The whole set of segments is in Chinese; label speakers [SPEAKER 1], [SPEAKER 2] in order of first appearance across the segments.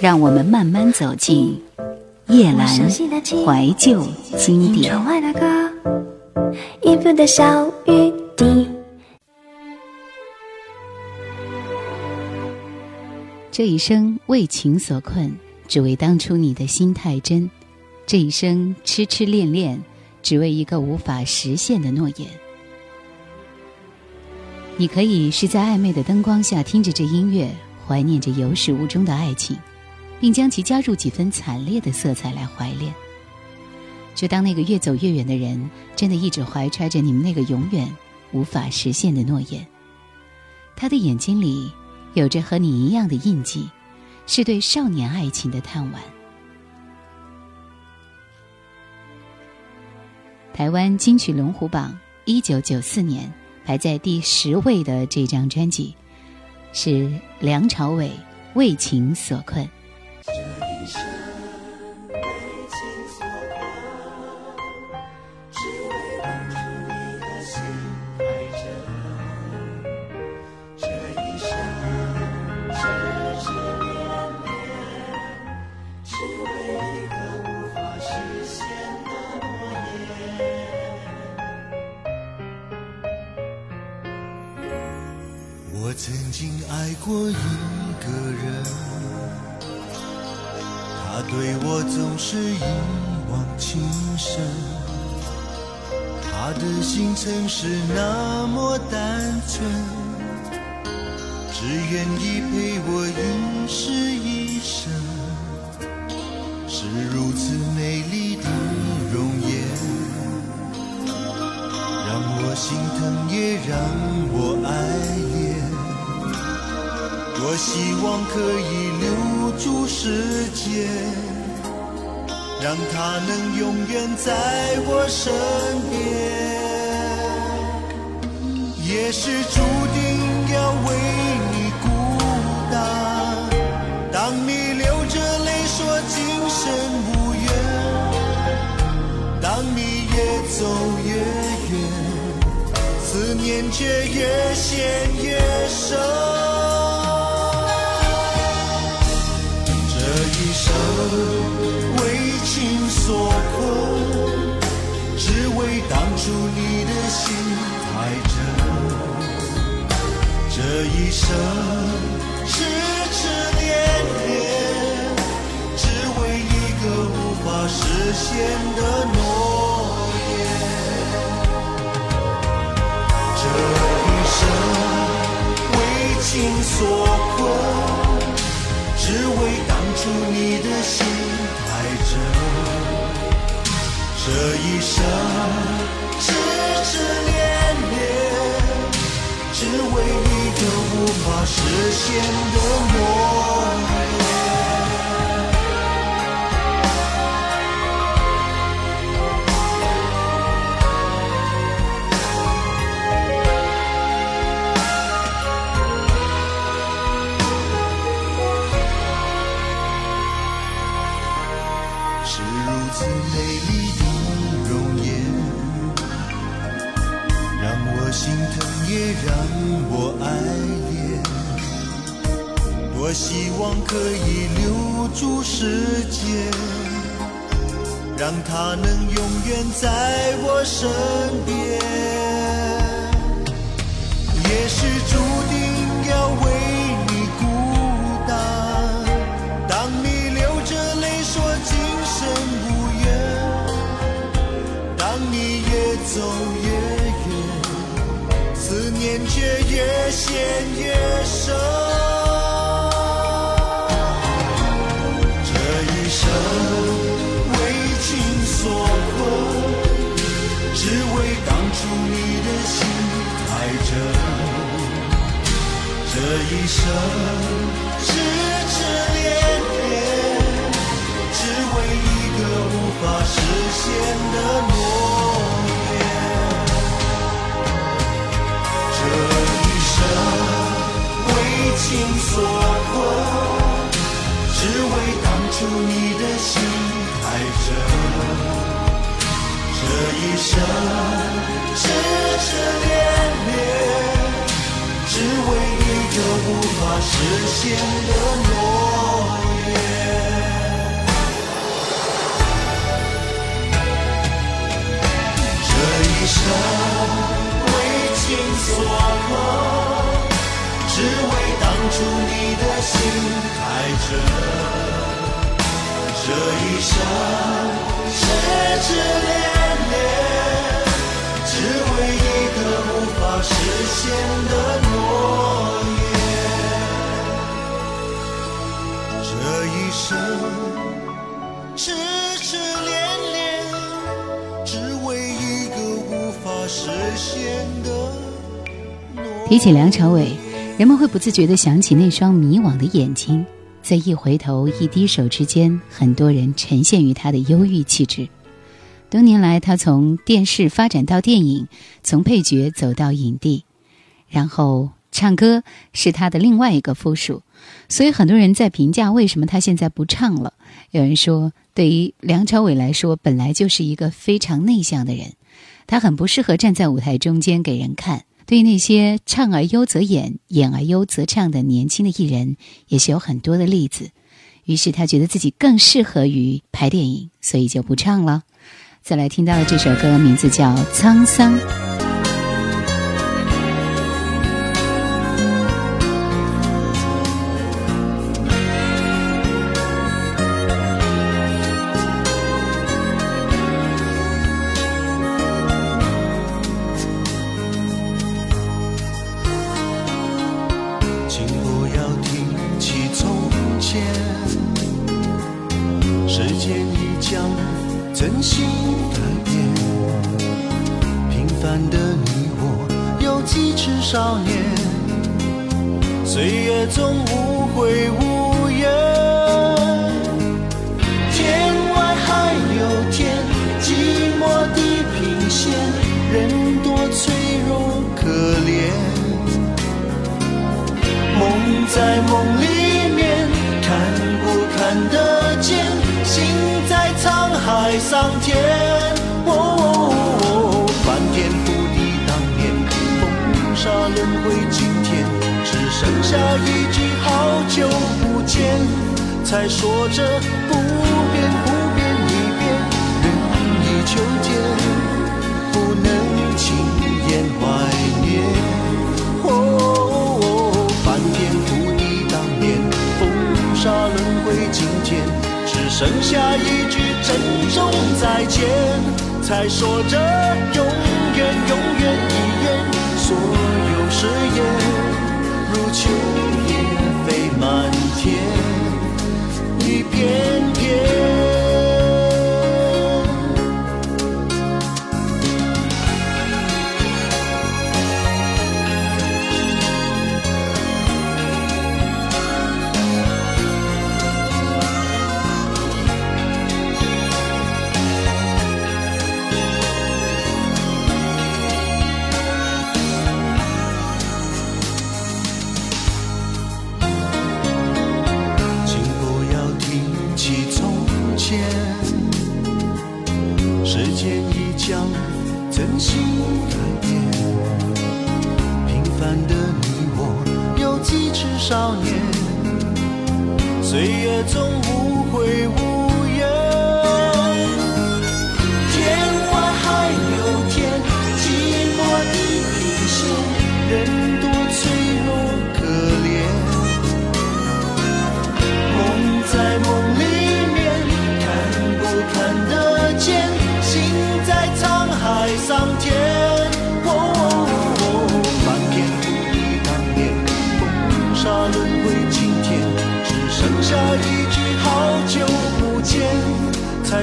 [SPEAKER 1] 让我们慢慢走进夜阑怀旧经典。这一生为情所困，只为当初你的心太真；这一生痴痴恋恋，只为一个无法实现的诺言。你可以是在暧昧的灯光下听着这音乐，怀念着有始无终的爱情，并将其加入几分惨烈的色彩来怀恋。就当那个越走越远的人，真的一直怀揣着你们那个永远无法实现的诺言。他的眼睛里有着和你一样的印记，是对少年爱情的探玩。台湾金曲龙虎榜，一九九四年。排在第十位的这张专辑，是梁朝伟《为情所困》。
[SPEAKER 2] 多希望可以留住时间，让它能永远在我身边。也是注定要为你孤单，当你流着泪说今生无缘，当你越走越远，思念却越陷越深。为情所困，只为当初你的心太真。这一生痴痴恋恋，只为一个无法实现的诺言。这一生为情所困。只为当当初你的心太真，这一生痴痴恋恋，只为一个无法实现的梦。我爱恋，多希望可以留住时间，让它能永远在我身边。也是痴痴恋恋，只为一个无法实现的诺言。这一生为情所困，只为当初你的心太真。这一生痴痴恋恋。实现的诺言这一生为情所困只为当初你的心太真这一生痴痴恋恋只为一个无法实现的生痴痴恋恋，只为一个无法实现的。
[SPEAKER 1] 提起梁朝伟，人们会不自觉地想起那双迷惘的眼睛，在一回头、一低手之间，很多人沉陷于他的忧郁气质。多年来，他从电视发展到电影，从配角走到影帝，然后唱歌是他的另外一个附属。所以，很多人在评价为什么他现在不唱了。有人说，对于梁朝伟来说，本来就是一个非常内向的人，他很不适合站在舞台中间给人看。对于那些唱而优则演，演而优则唱的年轻的艺人，也是有很多的例子。于是他觉得自己更适合于拍电影，所以就不唱了。再来听到的这首歌，名字叫《沧桑》。
[SPEAKER 2] 的你我，有几尺少年，岁月总无悔无怨。天外还有天，寂寞地平线，人多脆弱可怜。梦在梦里面，看不看得见？心在沧海桑田。下一句好久不见，才说着不变不变一变，人已秋天，不能轻言怀念。哦，翻天覆地当年，风沙轮回今天，只剩下一句珍重再见，才说着永远永远一言，所有誓言如秋叶飞满天，一片片。岁月中无悔无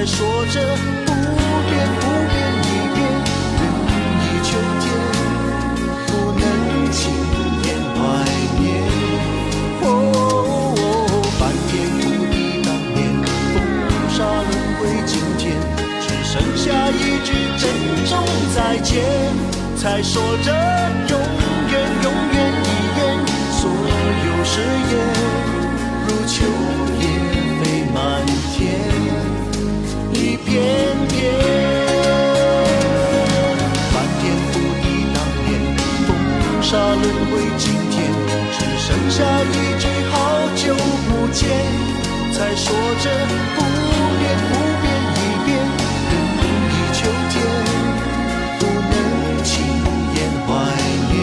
[SPEAKER 2] 说着不变不变一变，人已秋天，不能轻言怀念。哦，翻天覆地当年，风沙轮回今天，只剩下一句珍重再见，才说着永远永远一言，所有誓言如秋间才说着不变不变一变更一秋天不能轻言怀念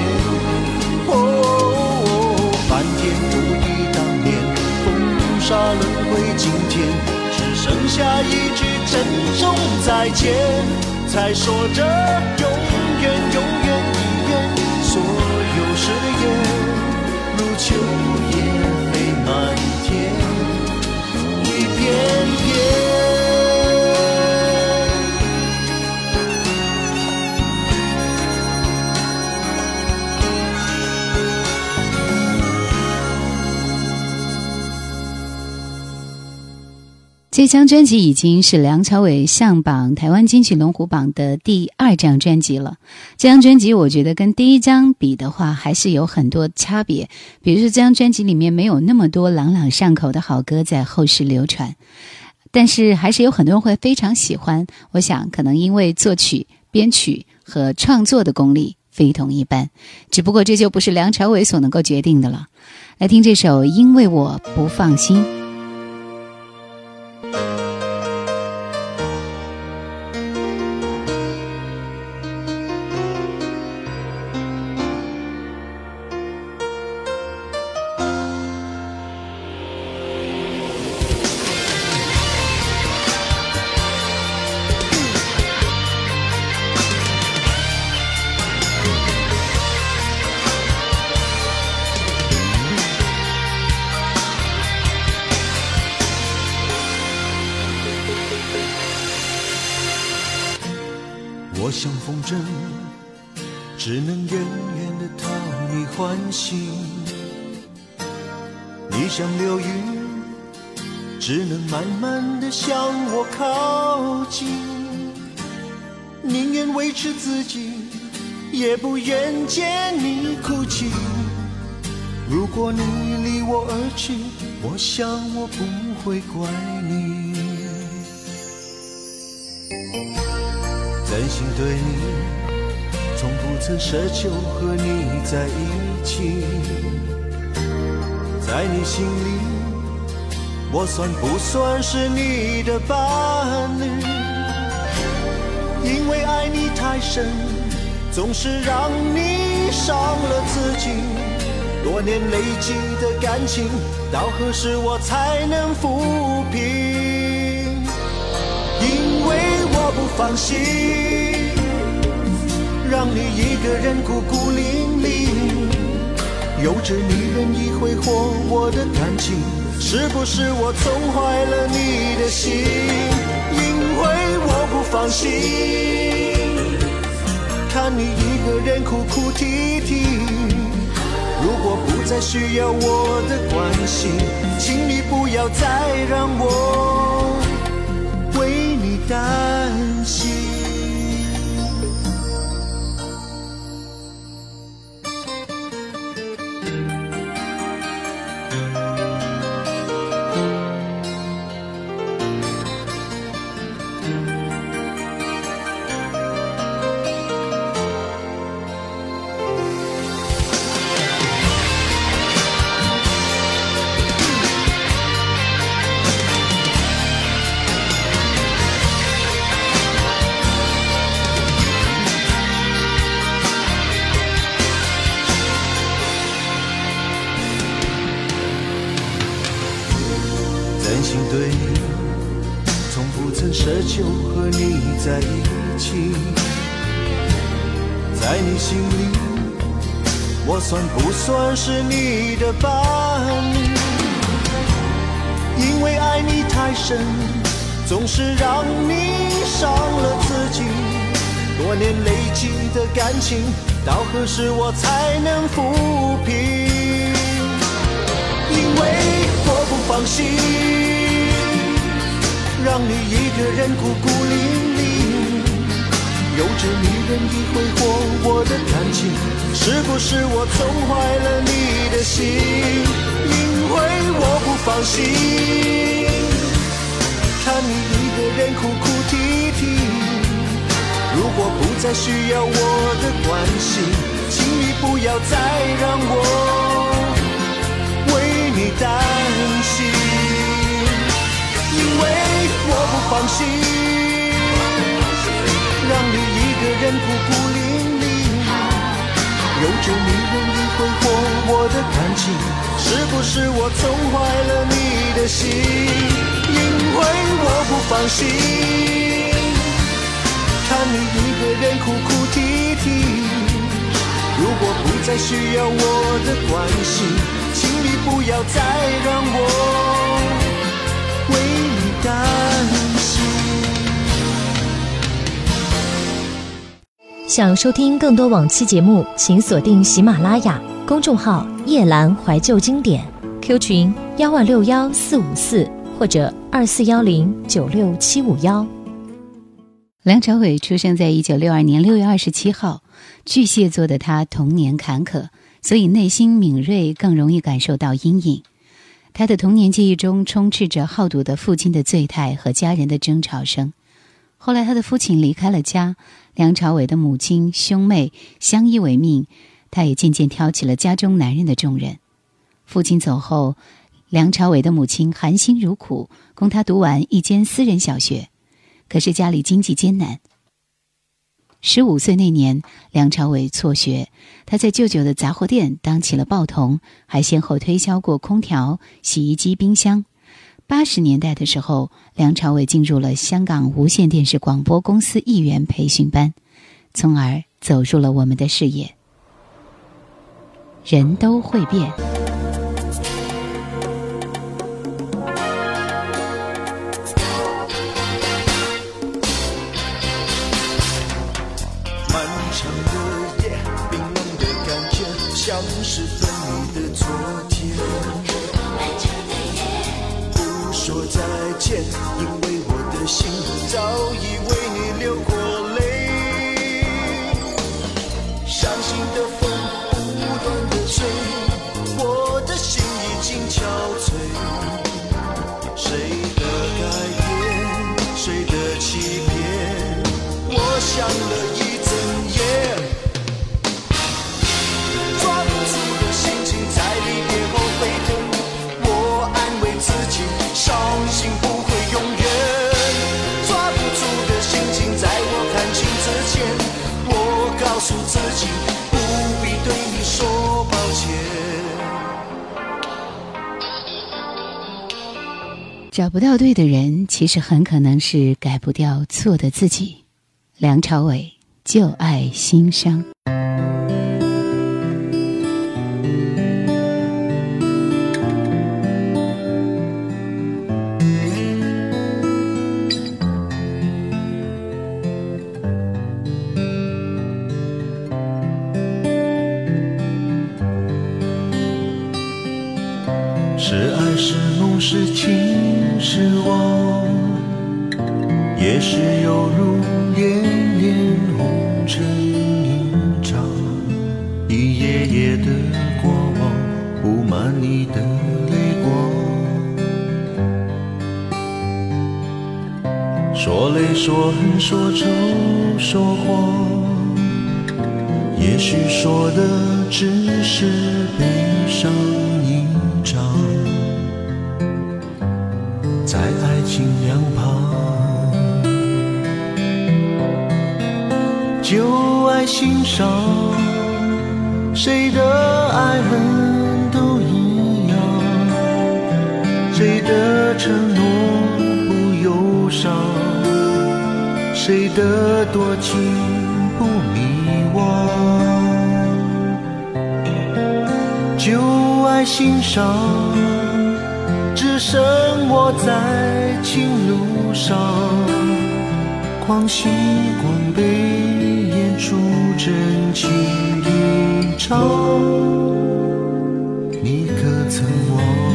[SPEAKER 2] 哦翻天覆地当年风沙轮回今天只剩下一句珍重再见才说着永远永远一遍所有誓言如秋
[SPEAKER 1] 这张专辑已经是梁朝伟上榜台湾金曲龙虎榜的第二张专辑了。这张专辑我觉得跟第一张比的话，还是有很多差别。比如说，这张专辑里面没有那么多朗朗上口的好歌在后世流传，但是还是有很多人会非常喜欢。我想，可能因为作曲、编曲和创作的功力非同一般。只不过这就不是梁朝伟所能够决定的了。来听这首《因为我不放心》。
[SPEAKER 2] 我像风筝，只能远远的讨你欢心；你像流云，只能慢慢的向我靠近。宁愿维持自己，也不愿见你哭泣。如果你离我而去，我想我不会怪你。真心对你，从不曾奢求和你在一起。在你心里，我算不算是你的伴侣？因为爱你太深，总是让你伤了自己。多年累积的感情，到何时我才能抚平？放心，让你一个人孤孤零零，有着你任意挥霍我的感情，是不是我宠坏了你的心？因为我不放心，看你一个人哭哭啼啼。如果不再需要我的关心，请你不要再让我为你担。心。算不算是你的伴？因为爱你太深，总是让你伤了自己。多年累积的感情，到何时我才能抚平？因为我不放心，让你一个人孤孤零零，有着你任意挥霍我的感情。是不是我宠坏了你的心？因为我不放心，看你一个人哭哭啼啼。如果不再需要我的关心，请你不要再让我为你担心。因为我不放心，人孤孤零。有着你任意挥霍我的感情，是不是我宠坏了你的心？因为我不放心，看你一个人哭哭啼啼。如果不再需要我的关心，请你不要再让我为你担心。
[SPEAKER 3] 想收听更多往期节目，请锁定喜马拉雅公众号“夜阑怀旧经典 ”，Q 群幺二六幺四五四或者二四幺零九六七五幺。
[SPEAKER 1] 梁朝伟出生在一九六二年六月二十七号，巨蟹座的他童年坎坷，所以内心敏锐，更容易感受到阴影。他的童年记忆中充斥着好赌的父亲的醉态和家人的争吵声。后来，他的父亲离开了家，梁朝伟的母亲、兄妹相依为命，他也渐渐挑起了家中男人的重任。父亲走后，梁朝伟的母亲含辛茹苦供他读完一间私人小学。可是家里经济艰难。十五岁那年，梁朝伟辍学，他在舅舅的杂货店当起了报童，还先后推销过空调、洗衣机、冰箱。八十年代的时候，梁朝伟进入了香港无线电视广播公司艺员培训班，从而走入了我们的视野。人都会变。
[SPEAKER 2] 心早已为你流过泪。伤心的
[SPEAKER 1] 找不到对的人，其实很可能是改不掉错的自己。梁朝伟，旧爱新伤。
[SPEAKER 2] 说恨说愁说谎，也许说的只是悲伤一场。在爱情两旁，旧爱心伤，谁的谁的多情不迷惘，旧爱心伤。只剩我在情路上，狂喜光杯演出真情一场，你可曾忘？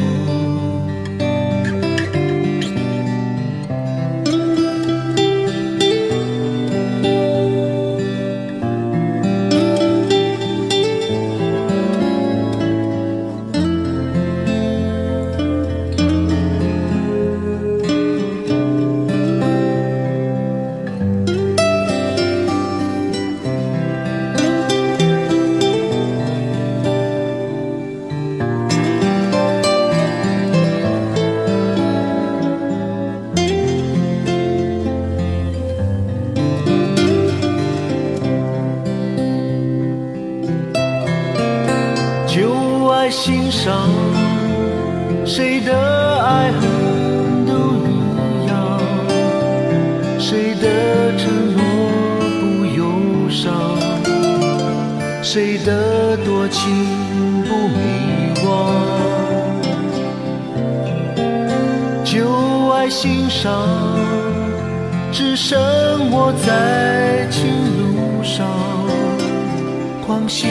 [SPEAKER 2] 喜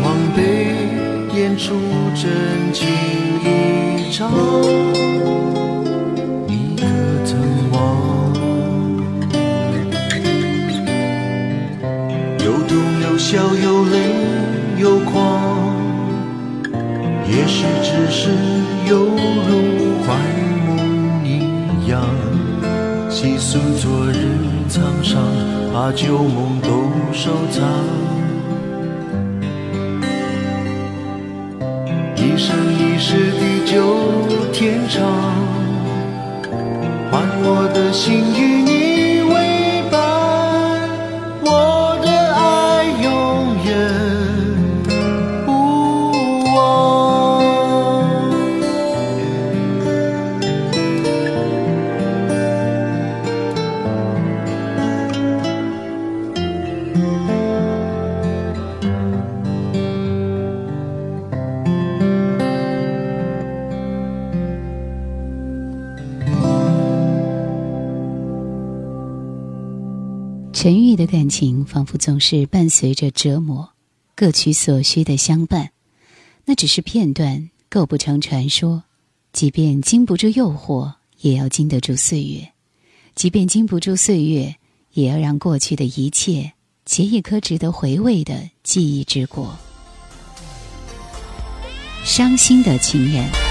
[SPEAKER 2] 狂悲，演出真情一场。你可曾忘？有痛有笑有泪有狂，也许只是犹如幻梦一样，细数昨日沧桑，把旧梦都收藏。天长，换我的心与
[SPEAKER 1] 陈玉的感情仿佛总是伴随着折磨，各取所需的相伴，那只是片段，构不成传说。即便经不住诱惑，也要经得住岁月；即便经不住岁月，也要让过去的一切结一颗值得回味的记忆之果。伤心的情人。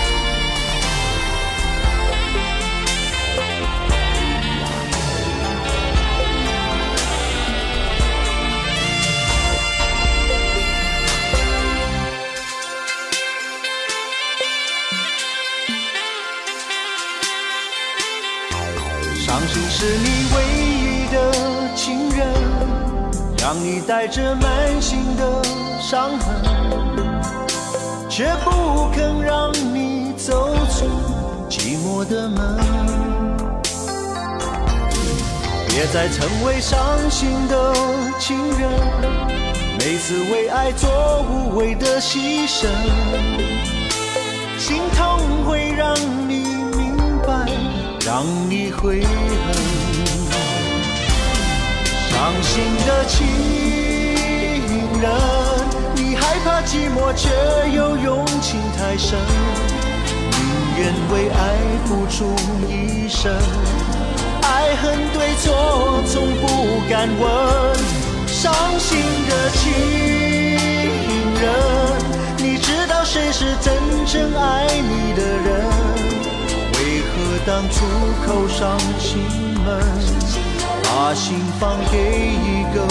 [SPEAKER 2] 是你唯一的情人，让你带着满心的伤痕，却不肯让你走出寂寞的门。别再成为伤心的情人，每次为爱做无谓的牺牲，心痛会让你。让你悔恨，伤心的情人，你害怕寂寞，却又用情太深，宁愿为爱付出一生，爱恨对错从不敢问。伤心的情人，你知道谁是真正爱你的人？何当初扣上心门，把心放给一个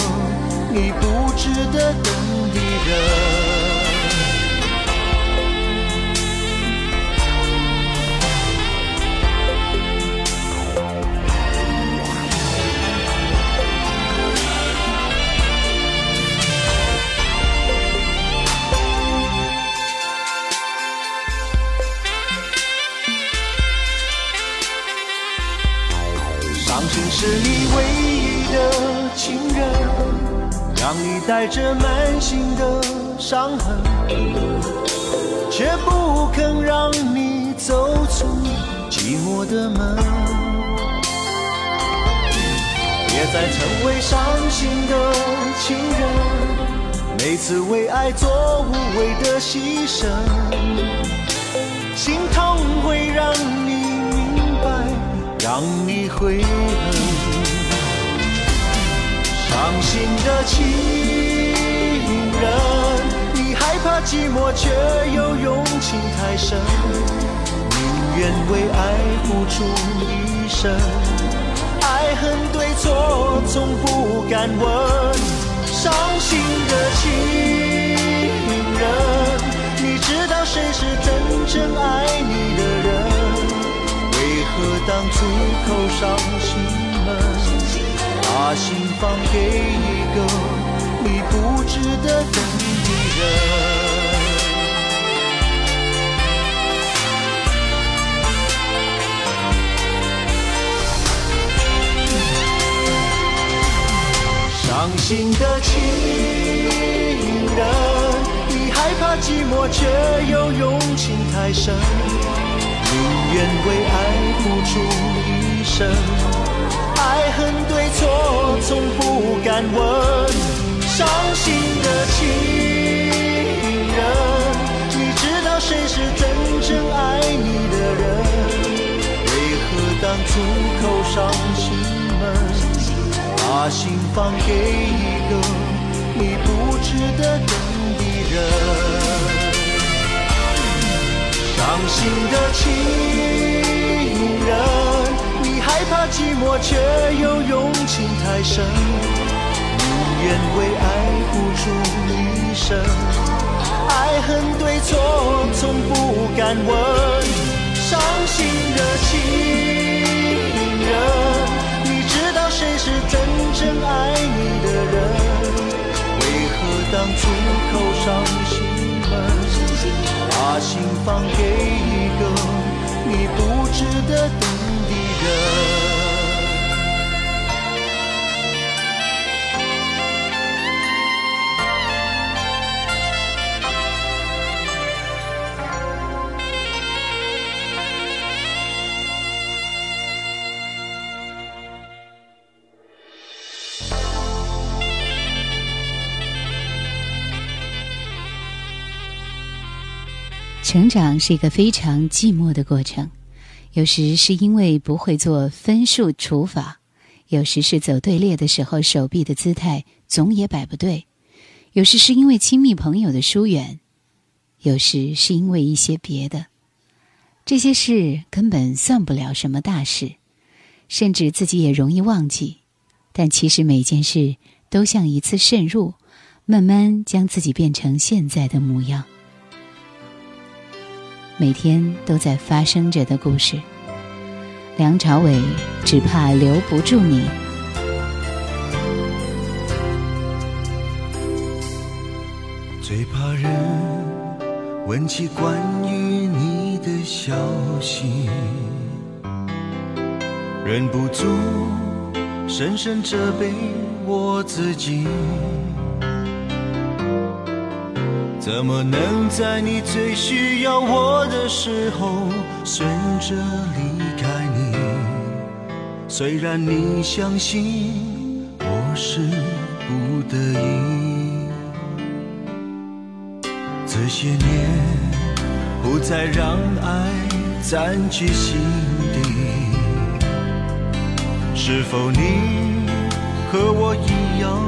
[SPEAKER 2] 你不值得等的人？伤心是你唯一的情人，让你带着满心的伤痕，却不肯让你走出寂寞的门。别再成为伤心的情人，每次为爱做无谓的牺牲，心痛会让你。让你悔恨，伤心的情人，你害怕寂寞，却又用情太深，宁愿为爱付出一生，爱恨对错从不敢问。伤心的情人，你知道谁是真正爱你的人？为何当初扣上心门，把心放给一个你不值得等的人？伤心的情人，你害怕寂寞，却又用情太深，宁愿为爱付出一生，爱恨对错从不敢问。伤心的情人，你知道谁是真正爱你的人？为何当初口上心门？把心放给一个你不值得等的人，伤心的情人，你害怕寂寞，却又用情太深，宁愿为爱付出一生，爱恨对错从不敢问，伤心的情人。你知道谁是真正爱你的人？为何当初口上心门，把心放给一个你不值得等的人？
[SPEAKER 1] 成长是一个非常寂寞的过程，有时是因为不会做分数除法，有时是走队列的时候手臂的姿态总也摆不对，有时是因为亲密朋友的疏远，有时是因为一些别的。这些事根本算不了什么大事，甚至自己也容易忘记。但其实每件事都像一次渗入，慢慢将自己变成现在的模样。每天都在发生着的故事。梁朝伟只怕留不住你。
[SPEAKER 2] 最怕人问起关于你的消息，忍不住深深责备我自己。怎么能在你最需要我的时候选择离开你？虽然你相信我是不得已，这些年不再让爱占据心底。是否你和我一样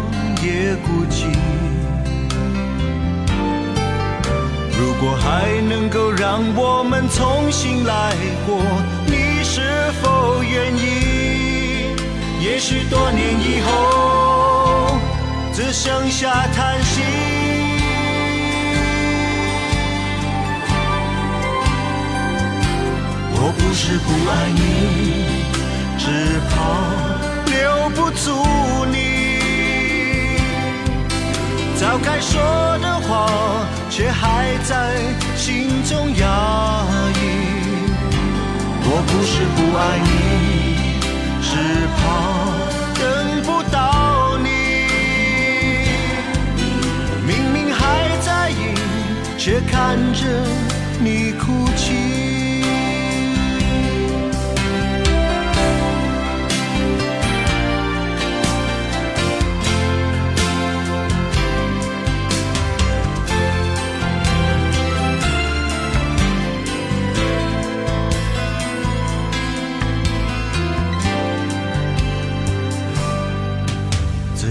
[SPEAKER 2] 也孤寂？如果还能够让我们重新来过，你是否愿意？也许多年以后，只剩下叹息。我不是不爱你，只怕留不住你。早该说的话。却还在心中压抑。我不是不爱你，只怕等不到你。明明还在意，却看着你哭泣。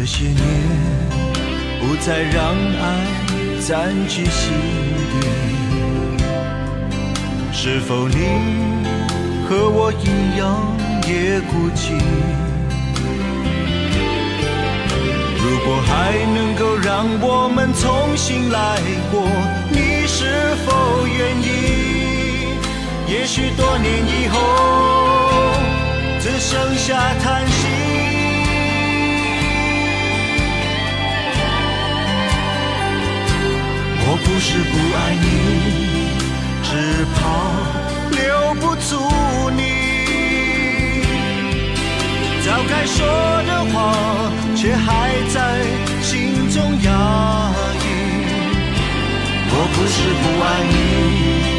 [SPEAKER 2] 这些年，不再让爱占据心底。是否你和我一样也孤寂？如果还能够让我们重新来过，你是否愿意？也许多年以后，只剩下叹息。我不是不爱你，只怕留不住你。早该说的话，却还在心中。压抑。我不是不爱你。